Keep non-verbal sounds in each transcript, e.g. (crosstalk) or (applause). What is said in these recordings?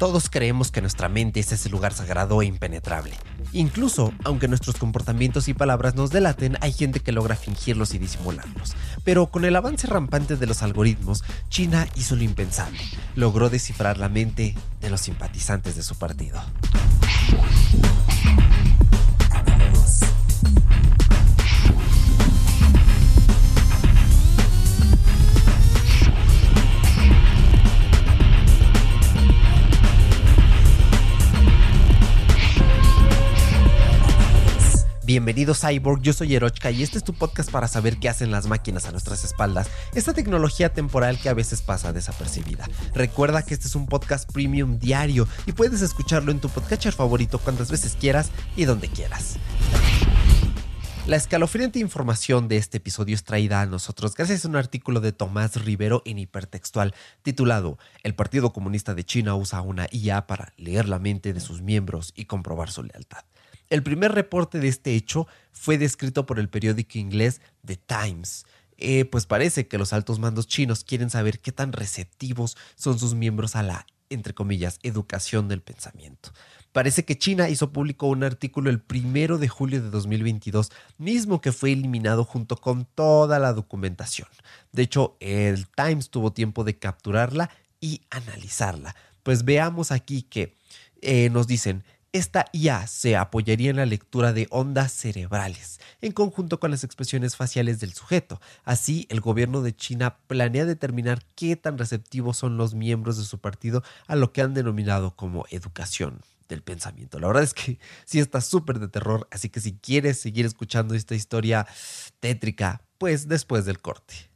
Todos creemos que nuestra mente es ese lugar sagrado e impenetrable. Incluso, aunque nuestros comportamientos y palabras nos delaten, hay gente que logra fingirlos y disimularlos. Pero con el avance rampante de los algoritmos, China hizo lo impensable. Logró descifrar la mente de los simpatizantes de su partido. Bienvenido Cyborg, yo soy Erochka y este es tu podcast para saber qué hacen las máquinas a nuestras espaldas, esta tecnología temporal que a veces pasa desapercibida. Recuerda que este es un podcast premium diario y puedes escucharlo en tu podcatcher favorito cuantas veces quieras y donde quieras. La escalofriante información de este episodio es traída a nosotros gracias a un artículo de Tomás Rivero en hipertextual titulado El Partido Comunista de China usa una IA para leer la mente de sus miembros y comprobar su lealtad. El primer reporte de este hecho fue descrito por el periódico inglés The Times. Eh, pues parece que los altos mandos chinos quieren saber qué tan receptivos son sus miembros a la, entre comillas, educación del pensamiento. Parece que China hizo público un artículo el primero de julio de 2022, mismo que fue eliminado junto con toda la documentación. De hecho, el Times tuvo tiempo de capturarla y analizarla. Pues veamos aquí que eh, nos dicen, esta IA se apoyaría en la lectura de ondas cerebrales, en conjunto con las expresiones faciales del sujeto. Así, el gobierno de China planea determinar qué tan receptivos son los miembros de su partido a lo que han denominado como educación del pensamiento. La verdad es que (laughs) sí está súper de terror, así que si quieres seguir escuchando esta historia tétrica, pues después del corte.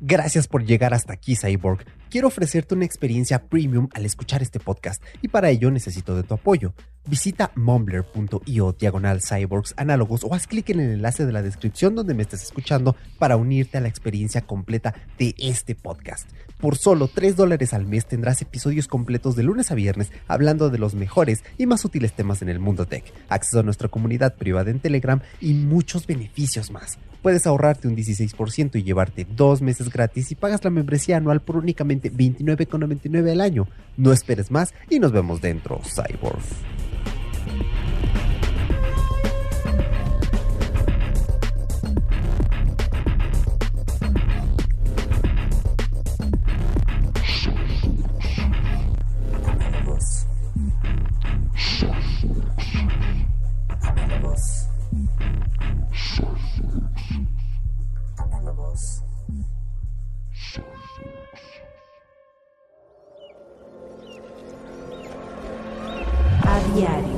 Gracias por llegar hasta aquí, Cyborg. Quiero ofrecerte una experiencia premium al escuchar este podcast y para ello necesito de tu apoyo. Visita mumbler.io diagonal cyborgs análogos o haz clic en el enlace de la descripción donde me estés escuchando para unirte a la experiencia completa de este podcast. Por solo 3 dólares al mes tendrás episodios completos de lunes a viernes hablando de los mejores y más útiles temas en el mundo tech, acceso a nuestra comunidad privada en Telegram y muchos beneficios más. Puedes ahorrarte un 16% y llevarte dos meses gratis si pagas la membresía anual por únicamente $29,99 al año. No esperes más y nos vemos dentro, Cyborg. Diario.